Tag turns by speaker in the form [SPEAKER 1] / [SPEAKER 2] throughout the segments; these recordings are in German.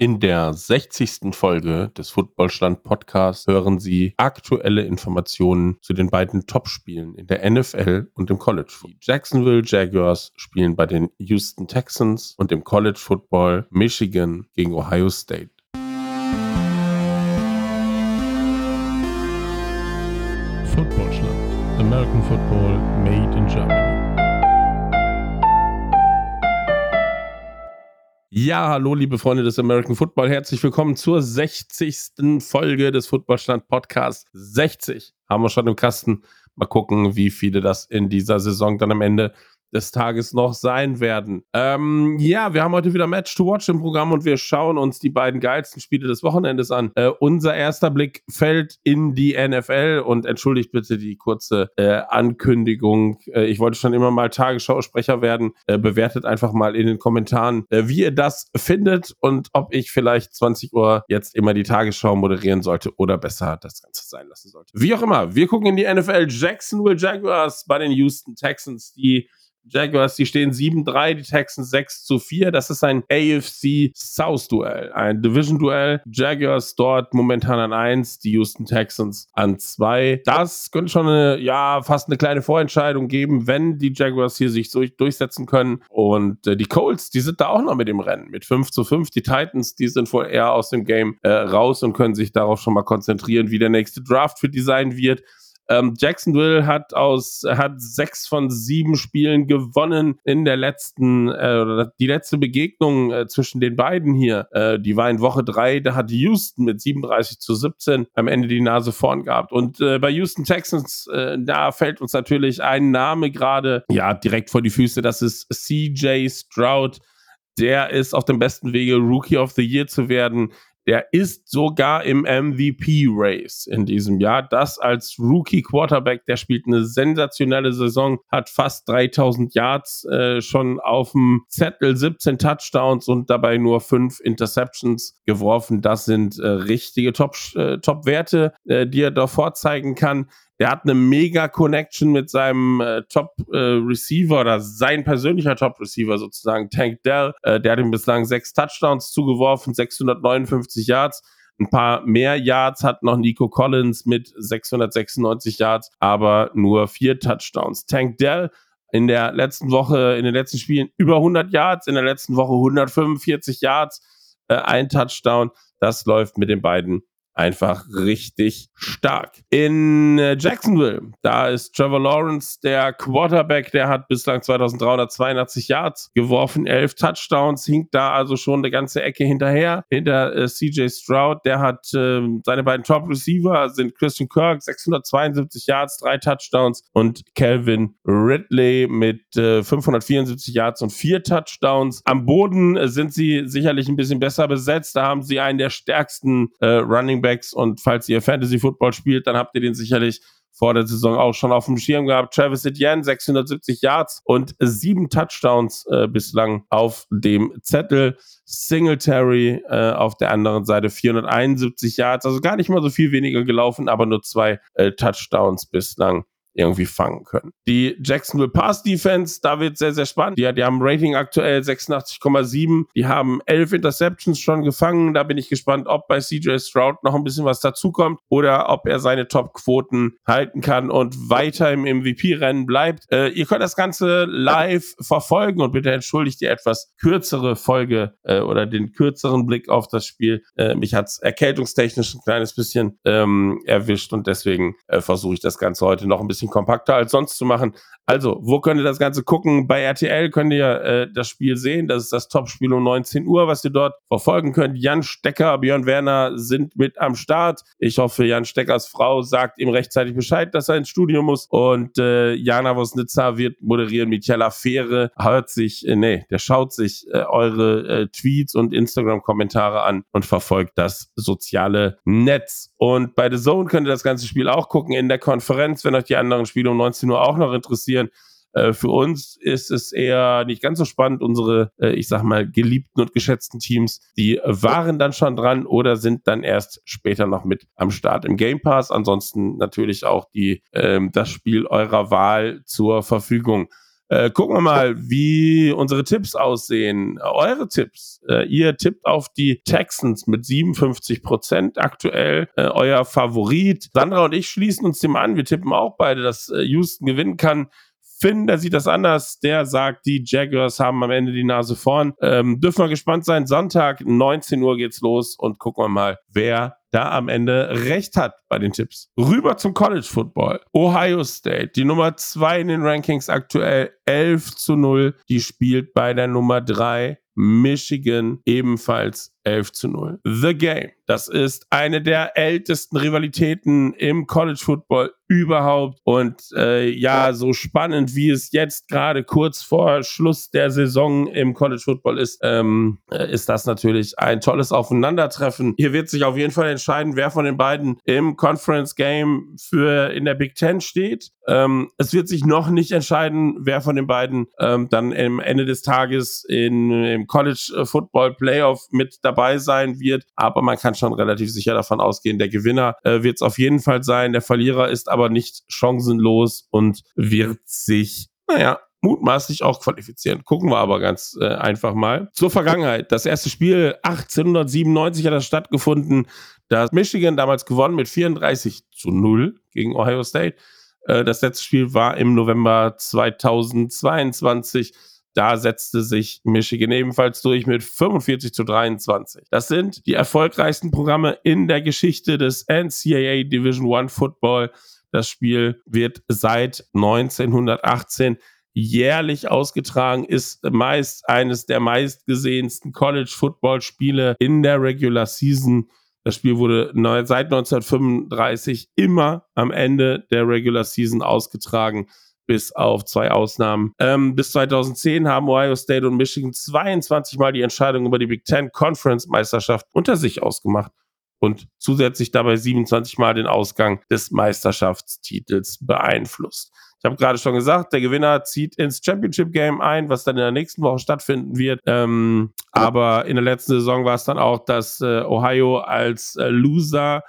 [SPEAKER 1] In der 60. Folge des Footballstand Podcasts hören Sie aktuelle Informationen zu den beiden Topspielen in der NFL und im College. Die Jacksonville Jaguars spielen bei den Houston Texans und im College Football Michigan gegen Ohio State.
[SPEAKER 2] Footballstand. American Football made
[SPEAKER 1] Ja, hallo, liebe Freunde des American Football. Herzlich willkommen zur 60. Folge des Footballstand Podcasts. 60 haben wir schon im Kasten. Mal gucken, wie viele das in dieser Saison dann am Ende des Tages noch sein werden. Ähm, ja, wir haben heute wieder Match to Watch im Programm und wir schauen uns die beiden geilsten Spiele des Wochenendes an. Äh, unser erster Blick fällt in die NFL und entschuldigt bitte die kurze äh, Ankündigung. Äh, ich wollte schon immer mal Tagesschausprecher werden. Äh, bewertet einfach mal in den Kommentaren, äh, wie ihr das findet und ob ich vielleicht 20 Uhr jetzt immer die Tagesschau moderieren sollte oder besser das Ganze sein lassen sollte. Wie auch immer, wir gucken in die NFL. Jacksonville Jaguars bei den Houston Texans, die Jaguars, die stehen 7-3, die Texans 6 zu 4. Das ist ein AFC South Duell, ein Division Duell. Jaguars dort momentan an 1, die Houston Texans an 2. Das könnte schon eine, ja, fast eine kleine Vorentscheidung geben, wenn die Jaguars hier sich so durchsetzen können. Und äh, die Colts, die sind da auch noch mit im Rennen, mit 5 zu 5. Die Titans, die sind wohl eher aus dem Game äh, raus und können sich darauf schon mal konzentrieren, wie der nächste Draft für die sein wird. Ähm, Jacksonville hat aus hat sechs von sieben Spielen gewonnen in der letzten äh, die letzte Begegnung äh, zwischen den beiden hier. Äh, die war in Woche drei. Da hat Houston mit 37 zu 17 am Ende die Nase vorn gehabt. Und äh, bei Houston Texans äh, da fällt uns natürlich ein Name gerade ja direkt vor die Füße. Das ist C.J. Stroud. Der ist auf dem besten Wege, Rookie of the Year zu werden. Der ist sogar im MVP-Race in diesem Jahr. Das als Rookie-Quarterback, der spielt eine sensationelle Saison, hat fast 3000 Yards äh, schon auf dem Zettel, 17 Touchdowns und dabei nur 5 Interceptions geworfen. Das sind äh, richtige Top-Werte, äh, Top äh, die er da vorzeigen kann. Der hat eine mega Connection mit seinem äh, Top äh, Receiver oder sein persönlicher Top Receiver sozusagen, Tank Dell. Äh, der hat ihm bislang sechs Touchdowns zugeworfen, 659 Yards. Ein paar mehr Yards hat noch Nico Collins mit 696 Yards, aber nur vier Touchdowns. Tank Dell in der letzten Woche, in den letzten Spielen über 100 Yards, in der letzten Woche 145 Yards, äh, ein Touchdown. Das läuft mit den beiden einfach richtig stark. In äh, Jacksonville, da ist Trevor Lawrence der Quarterback, der hat bislang 2382 Yards geworfen, 11 Touchdowns, hinkt da also schon eine ganze Ecke hinterher. Hinter äh, CJ Stroud, der hat äh, seine beiden Top Receiver sind Christian Kirk 672 Yards, drei Touchdowns und Calvin Ridley mit äh, 574 Yards und vier Touchdowns. Am Boden äh, sind sie sicherlich ein bisschen besser besetzt. Da haben sie einen der stärksten äh, Running Backs und falls ihr Fantasy Football spielt, dann habt ihr den sicherlich vor der Saison auch schon auf dem Schirm gehabt. Travis Etienne, 670 Yards und sieben Touchdowns äh, bislang auf dem Zettel. Singletary äh, auf der anderen Seite 471 Yards, also gar nicht mal so viel weniger gelaufen, aber nur zwei äh, Touchdowns bislang irgendwie fangen können. Die Jacksonville Pass Defense, da wird sehr, sehr spannend. Die, die haben Rating aktuell 86,7. Die haben elf Interceptions schon gefangen. Da bin ich gespannt, ob bei CJ Stroud noch ein bisschen was dazukommt oder ob er seine Top-Quoten halten kann und weiter im MVP-Rennen bleibt. Äh, ihr könnt das Ganze live verfolgen und bitte entschuldigt die etwas kürzere Folge äh, oder den kürzeren Blick auf das Spiel. Äh, mich hat's erkältungstechnisch ein kleines bisschen ähm, erwischt und deswegen äh, versuche ich das Ganze heute noch ein bisschen bisschen kompakter als sonst zu machen. Also, wo könnt ihr das Ganze gucken? Bei RTL könnt ihr äh, das Spiel sehen. Das ist das Topspiel um 19 Uhr, was ihr dort verfolgen könnt. Jan Stecker, Björn Werner sind mit am Start. Ich hoffe, Jan Steckers Frau sagt ihm rechtzeitig Bescheid, dass er ins Studio muss. Und äh, Jana Wosnitzer wird moderieren. Michaela Fähre hört sich, äh, nee, der schaut sich äh, eure äh, Tweets und Instagram-Kommentare an und verfolgt das soziale Netz. Und bei The Zone könnt ihr das ganze Spiel auch gucken in der Konferenz, wenn euch die anderen Spiele um 19 Uhr auch noch interessieren. Äh, für uns ist es eher nicht ganz so spannend. Unsere, äh, ich sag mal, geliebten und geschätzten Teams, die waren dann schon dran oder sind dann erst später noch mit am Start im Game Pass. Ansonsten natürlich auch die, ähm, das Spiel eurer Wahl zur Verfügung. Äh, gucken wir mal, wie unsere Tipps aussehen. Eure Tipps. Äh, ihr tippt auf die Texans mit 57 Prozent aktuell. Äh, euer Favorit. Sandra und ich schließen uns dem an. Wir tippen auch beide, dass äh, Houston gewinnen kann. Finn, der sieht das anders. Der sagt, die Jaguars haben am Ende die Nase vorn. Ähm, dürfen wir gespannt sein. Sonntag, 19 Uhr geht's los und gucken wir mal, wer da am Ende recht hat bei den Tipps. Rüber zum College Football. Ohio State, die Nummer 2 in den Rankings aktuell 11 zu 0. Die spielt bei der Nummer 3 Michigan ebenfalls 11 zu 0. The Game. Das ist eine der ältesten Rivalitäten im College Football überhaupt. Und äh, ja, so spannend wie es jetzt gerade kurz vor Schluss der Saison im College Football ist, ähm, äh, ist das natürlich ein tolles Aufeinandertreffen. Hier wird sich auf jeden Fall entscheiden, wer von den beiden im Conference Game für in der Big Ten steht. Ähm, es wird sich noch nicht entscheiden, wer von den beiden ähm, dann am Ende des Tages in, im College Football Playoff mit dabei dabei sein wird. Aber man kann schon relativ sicher davon ausgehen, der Gewinner äh, wird es auf jeden Fall sein. Der Verlierer ist aber nicht chancenlos und wird sich, naja, mutmaßlich auch qualifizieren. Gucken wir aber ganz äh, einfach mal. Zur Vergangenheit. Das erste Spiel 1897 hat das stattgefunden. Da hat Michigan damals gewonnen mit 34 zu 0 gegen Ohio State. Äh, das letzte Spiel war im November 2022. Da setzte sich Michigan ebenfalls durch mit 45 zu 23. Das sind die erfolgreichsten Programme in der Geschichte des NCAA Division One Football. Das Spiel wird seit 1918 jährlich ausgetragen, ist meist eines der meistgesehensten College Football Spiele in der Regular Season. Das Spiel wurde seit 1935 immer am Ende der Regular Season ausgetragen bis auf zwei Ausnahmen. Ähm, bis 2010 haben Ohio State und Michigan 22 Mal die Entscheidung über die Big Ten Conference Meisterschaft unter sich ausgemacht und zusätzlich dabei 27 Mal den Ausgang des Meisterschaftstitels beeinflusst. Ich habe gerade schon gesagt, der Gewinner zieht ins Championship Game ein, was dann in der nächsten Woche stattfinden wird. Ähm, aber in der letzten Saison war es dann auch, dass äh, Ohio als äh, Loser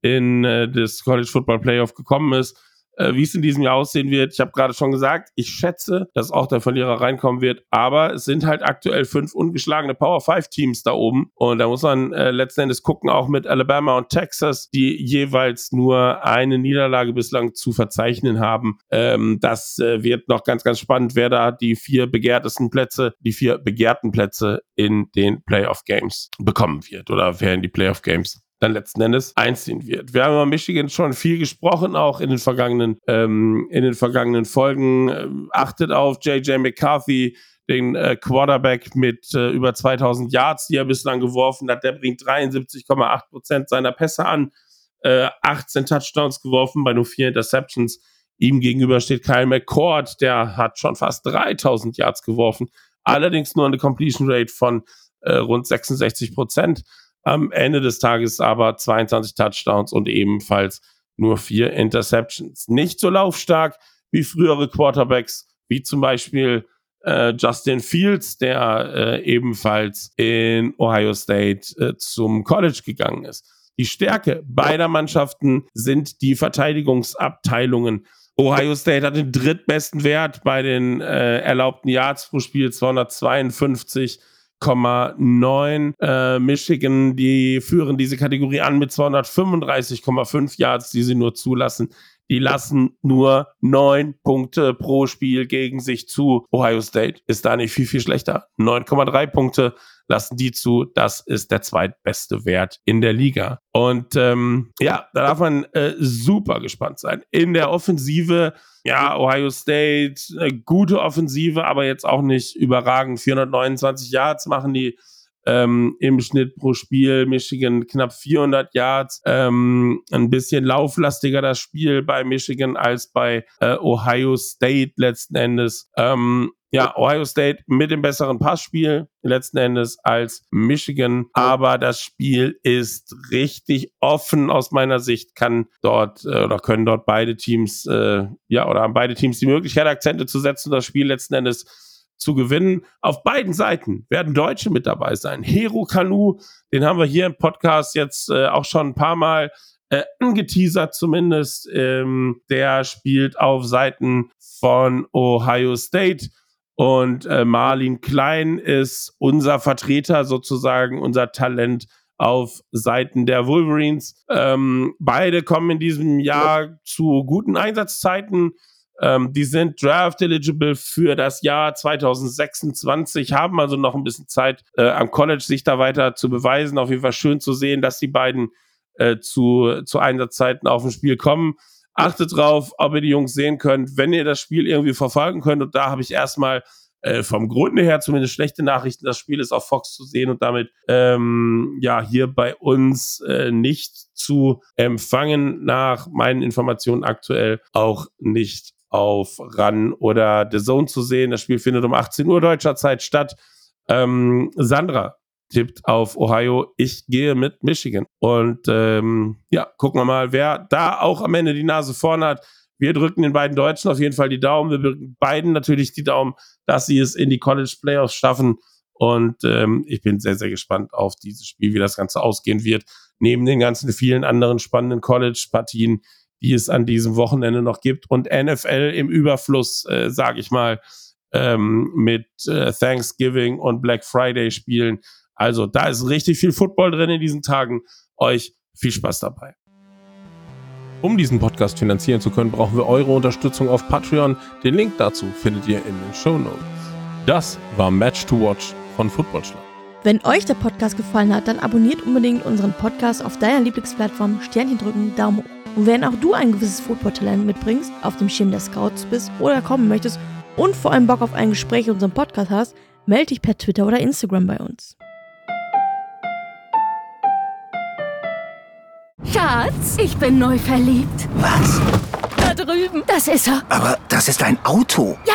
[SPEAKER 1] in äh, das College Football Playoff gekommen ist äh, wie es in diesem Jahr aussehen wird. Ich habe gerade schon gesagt, ich schätze, dass auch der Verlierer reinkommen wird, aber es sind halt aktuell fünf ungeschlagene Power 5 Teams da oben und da muss man äh, letzten Endes gucken, auch mit Alabama und Texas, die jeweils nur eine Niederlage bislang zu verzeichnen haben. Ähm, das äh, wird noch ganz, ganz spannend, wer da die vier begehrtesten Plätze, die vier begehrten Plätze in den Playoff Games bekommen wird oder wer in die Playoff Games dann letzten Endes einziehen wird. Wir haben über Michigan schon viel gesprochen, auch in den vergangenen, ähm, in den vergangenen Folgen. Ähm, achtet auf JJ McCarthy, den äh, Quarterback mit äh, über 2000 Yards, die er bislang geworfen hat. Der bringt 73,8 Prozent seiner Pässe an, äh, 18 Touchdowns geworfen bei nur vier Interceptions. Ihm gegenüber steht Kyle McCord, der hat schon fast 3000 Yards geworfen, allerdings nur eine Completion Rate von äh, rund 66 Prozent. Am Ende des Tages aber 22 Touchdowns und ebenfalls nur vier Interceptions. Nicht so laufstark wie frühere Quarterbacks, wie zum Beispiel äh, Justin Fields, der äh, ebenfalls in Ohio State äh, zum College gegangen ist. Die Stärke beider Mannschaften sind die Verteidigungsabteilungen. Ohio State hat den drittbesten Wert bei den äh, erlaubten Yards pro Spiel, 252. 200,9. Äh, Michigan, die führen diese Kategorie an mit 235,5 Yards, die sie nur zulassen. Die lassen nur neun Punkte pro Spiel gegen sich zu. Ohio State ist da nicht viel, viel schlechter. 9,3 Punkte lassen die zu. Das ist der zweitbeste Wert in der Liga. Und ähm, ja, da darf man äh, super gespannt sein. In der Offensive, ja, Ohio State, eine gute Offensive, aber jetzt auch nicht überragend. 429 Yards machen die ähm, im Schnitt pro Spiel. Michigan knapp 400 Yards. Ähm, ein bisschen lauflastiger das Spiel bei Michigan als bei äh, Ohio State letzten Endes. Ähm, ja, Ohio State mit dem besseren Passspiel letzten Endes als Michigan. Aber das Spiel ist richtig offen aus meiner Sicht. Kann dort äh, oder können dort beide Teams, äh, ja, oder haben beide Teams die Möglichkeit, Akzente zu setzen, das Spiel letzten Endes zu gewinnen. Auf beiden Seiten werden Deutsche mit dabei sein. Hero Kanu, den haben wir hier im Podcast jetzt äh, auch schon ein paar Mal äh, angeteasert zumindest. Ähm, der spielt auf Seiten von Ohio State. Und äh, Marlin Klein ist unser Vertreter sozusagen, unser Talent auf Seiten der Wolverines. Ähm, beide kommen in diesem Jahr zu guten Einsatzzeiten. Ähm, die sind draft eligible für das Jahr 2026, haben also noch ein bisschen Zeit äh, am College, sich da weiter zu beweisen. Auf jeden Fall schön zu sehen, dass die beiden äh, zu, zu Einsatzzeiten auf dem Spiel kommen. Achtet drauf, ob ihr die Jungs sehen könnt, wenn ihr das Spiel irgendwie verfolgen könnt. Und da habe ich erstmal äh, vom Grunde her zumindest schlechte Nachrichten. Das Spiel ist auf Fox zu sehen und damit ähm, ja hier bei uns äh, nicht zu empfangen. Nach meinen Informationen aktuell auch nicht auf RAN oder The Zone zu sehen. Das Spiel findet um 18 Uhr deutscher Zeit statt. Ähm, Sandra tippt auf Ohio. Ich gehe mit Michigan. Und ähm, ja, gucken wir mal, wer da auch am Ende die Nase vorn hat. Wir drücken den beiden Deutschen auf jeden Fall die Daumen. Wir drücken beiden natürlich die Daumen, dass sie es in die College Playoffs schaffen. Und ähm, ich bin sehr, sehr gespannt auf dieses Spiel, wie das Ganze ausgehen wird. Neben den ganzen vielen anderen spannenden College-Partien, die es an diesem Wochenende noch gibt. Und NFL im Überfluss, äh, sage ich mal, ähm, mit äh, Thanksgiving und Black Friday Spielen. Also da ist richtig viel Football drin in diesen Tagen. Euch viel Spaß dabei.
[SPEAKER 2] Um diesen Podcast finanzieren zu können, brauchen wir eure Unterstützung auf Patreon. Den Link dazu findet ihr in den Show Notes. Das war Match to Watch von Footballschlag.
[SPEAKER 3] Wenn euch der Podcast gefallen hat, dann abonniert unbedingt unseren Podcast auf deiner Lieblingsplattform, Sternchen drücken, Daumen hoch. Und wenn auch du ein gewisses Footballtalent mitbringst, auf dem Schirm der Scouts bist oder kommen möchtest und vor allem Bock auf ein Gespräch in unserem Podcast hast, melde dich per Twitter oder Instagram bei uns.
[SPEAKER 4] Schatz, ich bin neu verliebt.
[SPEAKER 5] Was?
[SPEAKER 4] Da drüben. Das ist er.
[SPEAKER 5] Aber das ist ein Auto.
[SPEAKER 4] Ja,